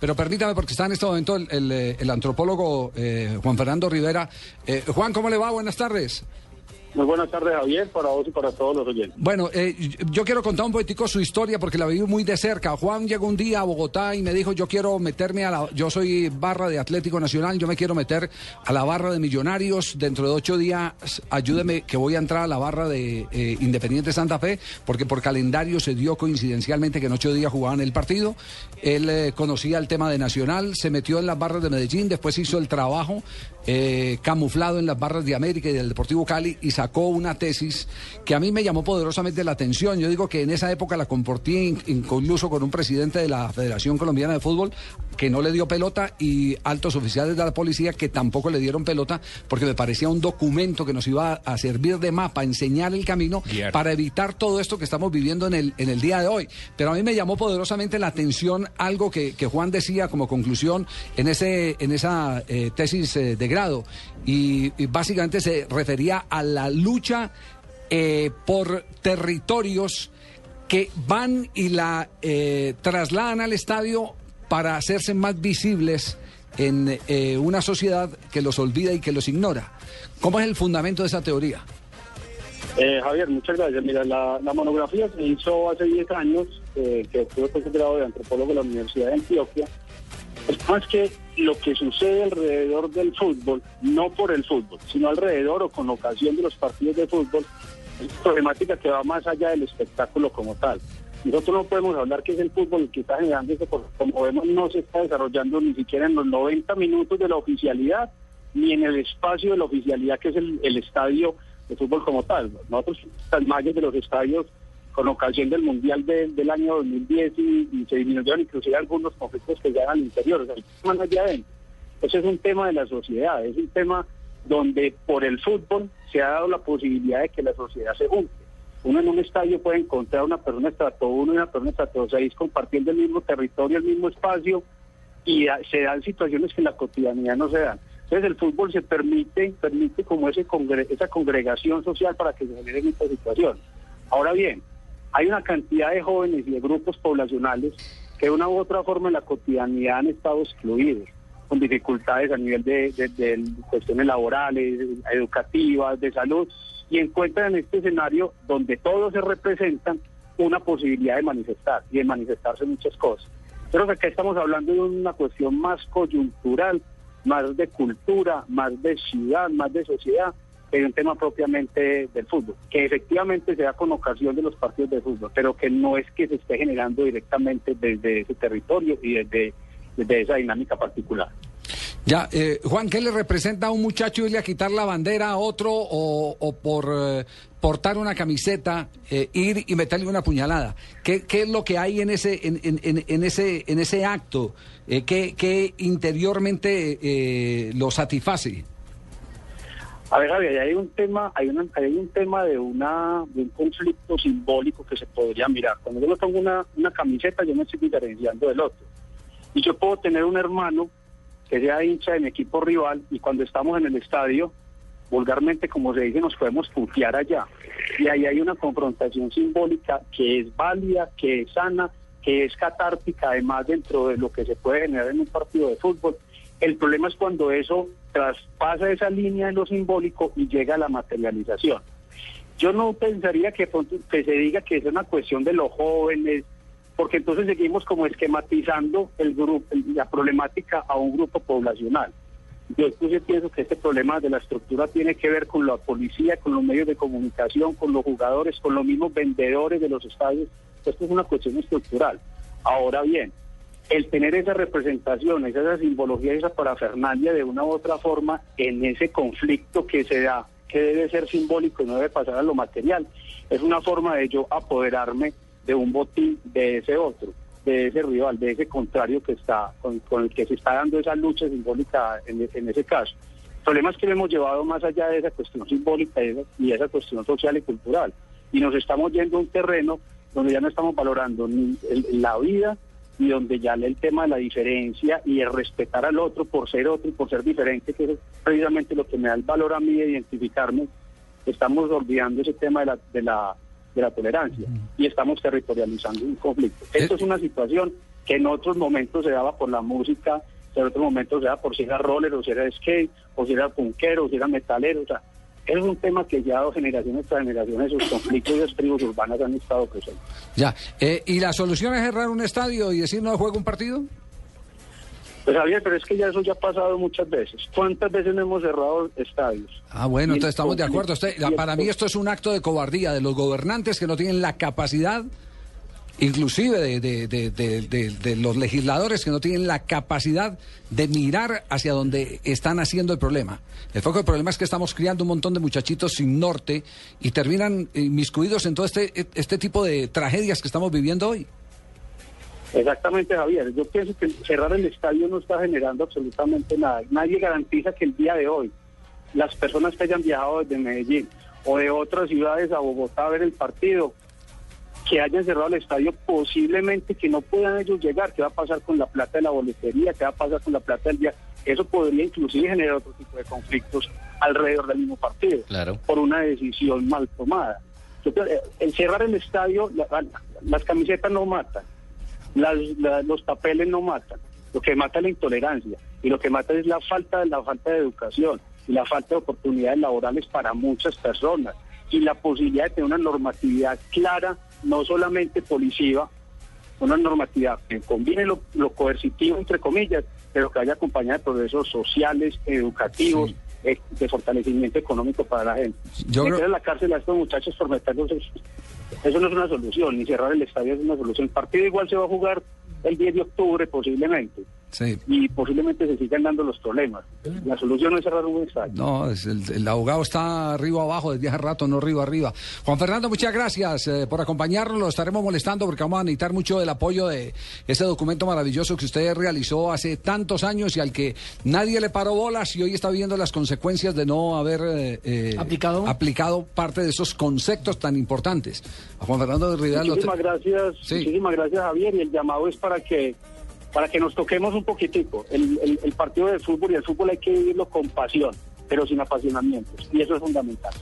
Pero permítame, porque está en este momento el, el, eh, antropólogo eh, Juan Fernando Rivera. Eh, Juan, ¿cómo le va? Buenas tardes. Muy buenas tardes, Javier, para vos y para todos los oyentes. Bueno, eh, yo quiero contar un poquitico su historia porque la viví muy de cerca. Juan llegó un día a Bogotá y me dijo, yo quiero meterme a la... Yo soy barra de Atlético Nacional, yo me quiero meter a la barra de Millonarios. Dentro de ocho días, ayúdeme que voy a entrar a la barra de eh, Independiente Santa Fe porque por calendario se dio coincidencialmente que en ocho días jugaban el partido. Él eh, conocía el tema de Nacional, se metió en las barras de Medellín, después hizo el trabajo eh, camuflado en las barras de América y del Deportivo Cali y sacó una tesis que a mí me llamó poderosamente la atención. Yo digo que en esa época la comporté incluso con un presidente de la Federación Colombiana de Fútbol que no le dio pelota y altos oficiales de la policía que tampoco le dieron pelota porque me parecía un documento que nos iba a servir de mapa, enseñar el camino para evitar todo esto que estamos viviendo en el, en el día de hoy. Pero a mí me llamó poderosamente la atención algo que, que Juan decía como conclusión en, ese, en esa eh, tesis eh, de grado y, y, básicamente se refería a la lucha eh, por territorios que van y la eh, trasladan al estadio para hacerse más visibles en eh, una sociedad que los olvida y que los ignora. ¿Cómo es el fundamento de esa teoría? Eh, Javier, muchas gracias. Mira, la, monografía se hizo hace 10 años, eh, que estuve grado de antropólogo de la Universidad de Antioquia. Es más que lo que sucede alrededor del fútbol, no por el fútbol, sino alrededor o con ocasión de los partidos de fútbol, es una problemática que va más allá del espectáculo como tal. Nosotros no podemos hablar que es el fútbol el que está generando eso, porque como vemos no se está desarrollando ni siquiera en los 90 minutos de la oficialidad, ni en el espacio de la oficialidad que es el, estadio de fútbol como tal. Nosotros, las de los estadios, con ocasión del Mundial de, del año 2010, y, y, se disminuyeron inclusive algunos conflictos que ya eran al interior, o sea, allá adentro. Ese es un tema de la sociedad, es un tema donde por el fútbol se ha dado la posibilidad de que la sociedad se junte. Uno en un estadio puede encontrar una persona estrato 1 y una persona estrato 6 compartiendo el mismo territorio, el mismo espacio, y se dan situaciones que en la cotidianidad no se dan. Entonces el fútbol se permite, permite como ese congre esa congregación social para que se generen estas situaciones. Ahora bien, hay una cantidad de jóvenes y de grupos poblacionales que de una u otra forma en la cotidianidad han estado excluidos, con dificultades a nivel de, de, de cuestiones laborales, educativas, de salud, y encuentran en este escenario donde todos se representan una posibilidad de manifestar y de manifestarse muchas cosas. Que acá estamos hablando de una cuestión más coyuntural, más de cultura, más de ciudad, más de sociedad, que un tema propiamente del fútbol, que efectivamente se da con ocasión de los partidos de fútbol, pero que no es que se esté generando directamente desde ese territorio y desde esa dinámica particular. Ya, eh, Juan, ¿qué le representa a un muchacho irle a quitar la bandera a otro o, o por eh, portar una camiseta, eh, ir y meterle una puñalada? ¿Qué, ¿Qué, es lo que hay en ese, en, en, en ese, en ese acto? Eh, ¿qué, ¿qué, interiormente eh, lo satisface? A ver, Javier, hay un tema, hay, una, hay un tema de una de un conflicto simbólico que se podría mirar. Cuando yo me pongo una, una camiseta, yo me estoy diferenciando del otro. Y yo puedo tener un hermano que sea hincha de mi equipo rival y cuando estamos en el estadio, vulgarmente como se dice, nos podemos putear allá. Y ahí hay una confrontación simbólica que es válida, que es sana, que es catártica además dentro de lo que se puede generar en un partido de fútbol. El problema es cuando eso traspasa esa línea en lo simbólico y llega a la materialización. Yo no pensaría que, que se diga que es una cuestión de los jóvenes, porque entonces seguimos como esquematizando el grupo, la problemática a un grupo poblacional. Yo entonces pienso que este problema de la estructura tiene que ver con la policía, con los medios de comunicación, con los jugadores, con los mismos vendedores de los estadios. Esto es una cuestión estructural. Ahora bien, el tener esa representación, esa simbología, esa parafernalia de una u otra forma en ese conflicto que se da, que debe ser simbólico y no debe pasar a lo material, es una forma de yo apoderarme de un botín de ese otro. de ese rival, de ese contrario que está, con, con el que se está dando esa lucha simbólica en, en ese caso. El problema es que lo hemos llevado más allá de esa cuestión simbólica y esa, y cuestión social y cultural. Y nos estamos yendo a un terreno donde ya no estamos valorando ni la vida y donde ya el tema de la diferencia y el respetar al otro por ser otro y por ser diferente, que es precisamente lo que me da el valor a mí de identificarme, estamos olvidando ese tema de la, de la, de la tolerancia y estamos territorializando un conflicto. Esto es una situación que en otros momentos se daba por la música, en otros momentos se daba por si era roller o si era skate, o si era punkero, o si era metalero, o sea, es un tema que ya generaciones tras generaciones, sus conflictos y las tribus urbanas han estado presentes. Ya. Eh, ¿Y la solución es cerrar un estadio y decir no juega un partido? Pues Javier, pero es que ya eso ya ha pasado muchas veces. ¿Cuántas veces hemos cerrado estadios? Ah, bueno, entonces estamos de acuerdo. Usted- para mí esto es un acto de cobardía de los gobernantes que no tienen la capacidad, inclusive de, de- de- de- de- de los legisladores que no tienen la capacidad de mirar hacia donde están haciendo el problema. El foco del problema es que estamos criando un montón de muchachitos sin norte y terminan inmiscuidos en todo este, este tipo de tragedias que estamos viviendo hoy. Exactamente, Javier. Yo pienso que cerrar el estadio no está generando absolutamente nada. Nadie garantiza que el día de hoy las personas que hayan viajado desde Medellín o de otras ciudades a Bogotá a ver el partido, que hayan cerrado el estadio, posiblemente que no puedan ellos llegar. ¿Qué va a pasar con la plata de la boletería? ¿Qué va a pasar con la plata del día? Eso podría inclusive generar otro tipo de conflictos alrededor del mismo partido Claro. por una decisión mal tomada. Creo, eh, El cerrar el estadio, la- la- las camisetas no matan, las- la- los papeles no matan. Lo que mata es la intolerancia y lo que mata es la falta, la falta de educación y la falta de oportunidades laborales para muchas personas y la posibilidad de tener una normatividad clara, no solamente policiva, una normatividad que combine lo, coercitivo, entre comillas, pero que haya acompañada de procesos sociales, educativos, de fortalecimiento económico para la gente. Yo creo- en la cárcel a estos muchachos por meterlos, eso, eso no es una solución, ni cerrar el estadio es una solución. El partido igual se va a jugar el 10 de octubre posiblemente, Sí. y posiblemente se sigan dando los problemas. La solución no es cerrar un estadio. No, es el, el abogado está arriba abajo desde hace rato, no arriba arriba. Juan Fernando, muchas gracias eh, por acompañarnos. Lo estaremos molestando porque vamos a necesitar mucho del apoyo de ese documento maravilloso que usted realizó hace tantos años y al que nadie le paró bolas y hoy está viendo las consecuencias de no haber eh, eh, ¿Aplicado? aplicado parte de esos conceptos tan importantes. A Juan Fernando de Rivera Muchísimas gracias, Sí. muchísimas gracias Javier y el llamado es para que para que nos toquemos un poquitico. El, el- partido de fútbol y el fútbol hay que vivirlo con pasión, pero sin apasionamientos y eso es fundamental.